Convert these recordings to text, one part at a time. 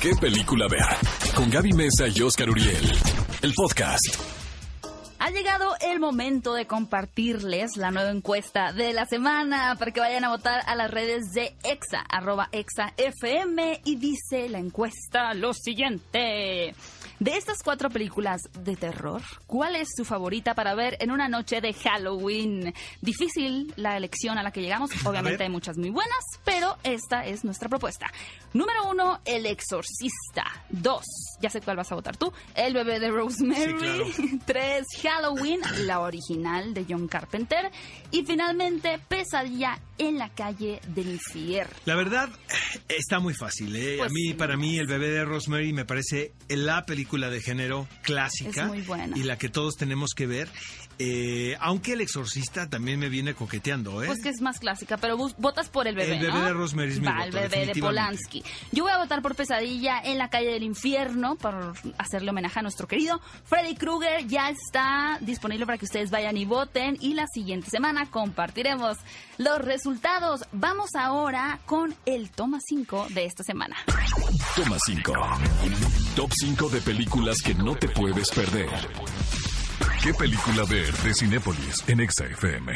qué película ver. Con Gaby Mesa y Oscar Uriel. El podcast. Ha llegado el momento de compartirles la nueva encuesta de la semana para que vayan a votar a las redes de EXA, arroba EXA FM y dice la encuesta lo siguiente. De estas cuatro películas de terror, ¿cuál es su favorita para ver en una noche de Halloween? Difícil la elección a la que llegamos. Obviamente hay muchas muy buenas, pero esta es nuestra propuesta. Número uno, El Exorcista. Dos, ya sé cuál vas a votar tú. El bebé de Rosemary. Tres, Halloween, la original de John Carpenter. Y finalmente, Pesadilla en la calle del infierno. La verdad, está muy fácil. ¿eh? Pues a mí, sí. para mí, el bebé de Rosemary me parece la película de género clásica Es muy buena. y la que todos tenemos que ver. Eh, aunque el exorcista también me viene coqueteando, ¿eh? Pues que es más clásica, pero votas por el bebé, El bebé ¿no? de Rosemary es mi Va, voto, el bebé de. Polanski. Yo voy a votar por Pesadilla en la calle del infierno por hacerle homenaje a nuestro querido Freddy Krueger. Ya está disponible para que ustedes vayan y voten y la siguiente semana compartiremos los resultados. Vamos ahora con el toma 5 de esta semana. Toma 5. Top 5 de películas que no te puedes perder. ¿Qué película ver de Cinépolis en Exa FM?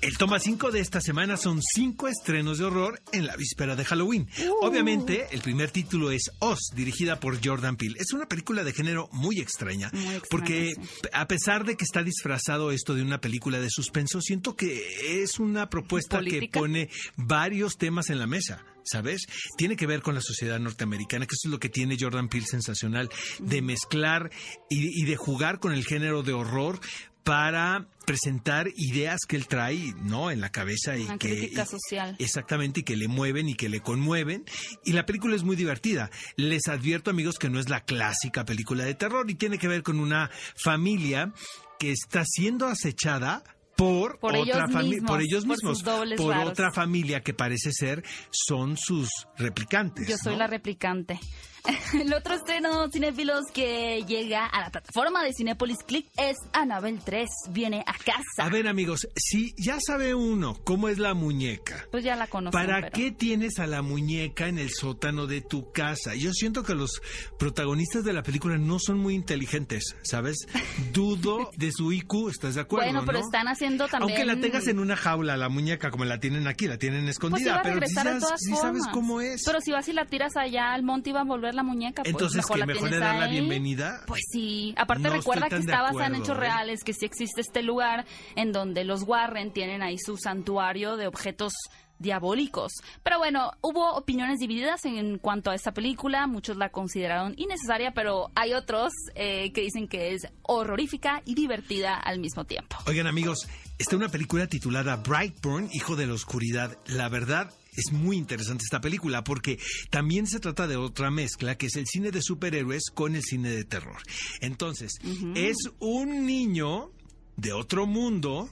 El toma 5 de esta semana son cinco estrenos de horror en la víspera de Halloween. Obviamente, el primer título es Oz, dirigida por Jordan Peele. Es una película de género muy extraña, Muy extraña, porque sí. a pesar de que está disfrazado esto de una película de suspenso, siento que es una propuesta que pone varios temas en la mesa. ¿Sabes? Tiene que ver con la sociedad norteamericana, que eso es lo que tiene Jordan Peele sensacional, de mezclar y, y de jugar con el género de horror para presentar ideas que él trae, ¿no? En la cabeza y Una que crítica y- social. exactamente y que le mueven y que le conmueven y la película es muy divertida. Les advierto amigos que no es la clásica película de terror y tiene que ver con una familia que está siendo acechada por, Por otra ellos mismos, por ellos mismos, por otra familia que parece ser son sus replicantes. Yo soy ¿no? la replicante. El otro estreno cinéfilos que llega a la plataforma de Cinépolis Click es Anabel 3. Viene a casa. A ver amigos, si ya sabe uno cómo es la muñeca, Pues ya la conozco. ¿Para pero- qué tienes a la muñeca en el sótano de tu casa? Yo siento que los protagonistas de la película no son muy inteligentes, ¿sabes? Dudo de su IQ, ¿estás de acuerdo? Bueno, pero no? están haciendo también. Aunque la tengas en una jaula, la muñeca, como la tienen aquí, la tienen Pues escondida, iba a pero sí regresar de sabes, todas sí sabes formas. cómo es. Pero si vas y la tiras allá al monte iba a volver la muñeca, pues Entonces, mejor ¿que la mejor tienes le dan la bienvenida? Pues sí. Aparte No recuerda que está basada en hechos ¿eh? reales, que sí existe este lugar en donde los Warren tienen ahí su santuario de objetos diabólicos. Pero bueno, hubo opiniones divididas en cuanto a esta película. Muchos la consideraron innecesaria, pero hay otros eh, que dicen que es horrorífica y divertida al mismo tiempo. Oigan amigos, está una película titulada Brightburn, Hijo de la Oscuridad. La verdad es muy interesante esta película porque también se trata de otra mezcla que es el cine de superhéroes con el cine de terror. Entonces, es un niño de otro mundo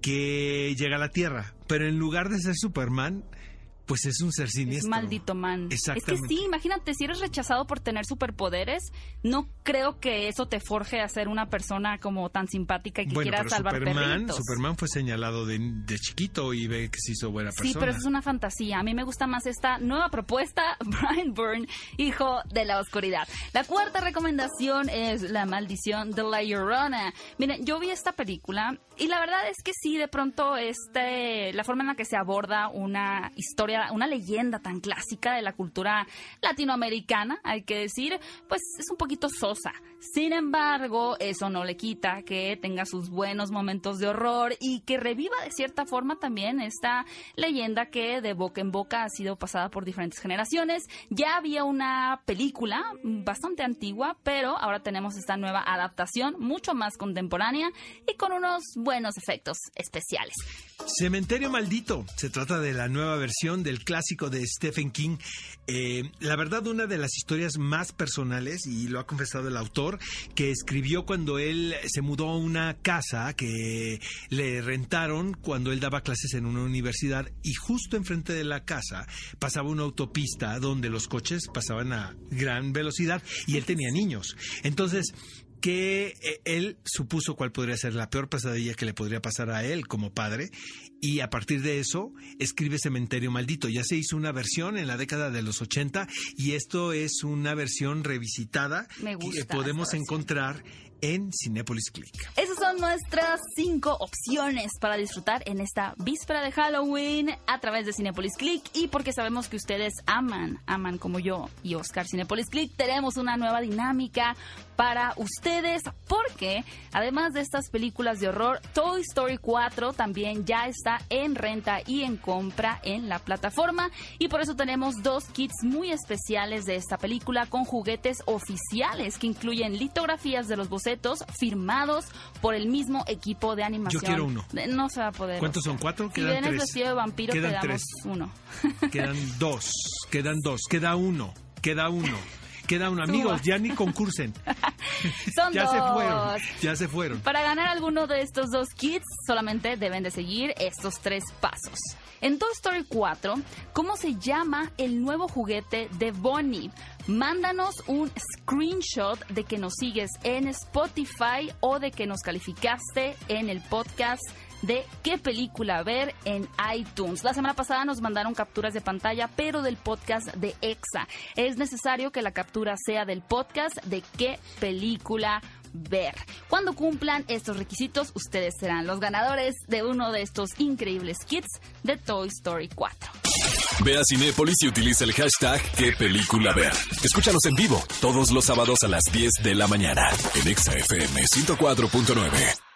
que llega a la Tierra, pero en lugar de ser Superman, pues es un ser Es siniestro. maldito man. Es que Exactamente. sí, imagínate, si eres rechazado por tener superpoderes, no creo que eso te forje a ser una persona como tan simpática y que Bueno, quiera pero salvar Superman, perritos. Superman fue señalado de, de chiquito y ve que se hizo buena persona. Sí, pero eso es una fantasía. A mí me gusta más esta nueva propuesta, Brian Byrne, hijo de la oscuridad. La cuarta recomendación es La maldición de La Llorona. Miren, yo vi esta película y la verdad es que sí, de pronto este, la forma en la que se aborda una historia, una leyenda tan clásica de la cultura latinoamericana, hay que decir, pues es un poquito sosa. Sin embargo, eso no le quita que tenga sus buenos momentos de horror y que reviva de cierta forma también esta leyenda que de boca en boca ha sido pasada por diferentes generaciones. Ya había una película bastante antigua, pero ahora tenemos esta nueva adaptación mucho más contemporánea y con unos buenos efectos especiales. Cementerio Maldito. Se trata de la nueva versión del clásico de Stephen King. Eh, la verdad, una de las historias más personales, y lo ha confesado el autor, que escribió cuando él se mudó a una casa que le rentaron cuando él daba clases en una universidad y justo enfrente de la casa pasaba una autopista donde los coches pasaban a gran velocidad y él tenía niños. Entonces, que eh, él supuso cuál podría ser la peor pesadilla que le podría pasar a él como padre y a partir de eso escribe Cementerio Maldito. Ya se hizo una versión en la década de los 80 y esto es una versión revisitada Me que podemos encontrar en Cinepolis Click. Esas son nuestras cinco opciones para disfrutar en esta víspera de Halloween a través de Cinepolis Click. Y porque sabemos que ustedes aman, aman como yo y Oscar Cinepolis Click, tenemos una nueva dinámica para ustedes. Porque además de estas películas de horror, Toy Story 4 también ya está en renta y en compra en la plataforma. Y por eso tenemos dos kits muy especiales de esta película con juguetes oficiales que incluyen litografías de los bocetos firmados por el mismo equipo de animación. Yo quiero uno. No se va a poder. ¿Cuántos son? ¿Cuatro? Si Quedan tres. vestido de vampiro, Quedan tres. uno. Quedan dos, quedan dos, queda uno, queda uno, queda uno. Amigos, ya ni concursen. Son Ya dos. se fueron, ya se fueron. Para ganar alguno de estos dos kits, solamente deben de seguir estos tres pasos. En Toy Story 4, ¿cómo se llama el nuevo juguete de Bonnie? Mándanos un screenshot de que nos sigues en Spotify o de que nos calificaste en el podcast de qué película ver en iTunes. La semana pasada nos mandaron capturas de pantalla, pero del podcast de EXA. Es necesario que la captura sea del podcast de qué película ver. Cuando cumplan estos requisitos, ustedes serán los ganadores de uno de estos increíbles kits de Toy Story 4. Ve a Cinépolis y utiliza el hashtag qué película ver. Escúchanos en vivo todos los sábados a las 10 de la mañana en Exa FM 104.9.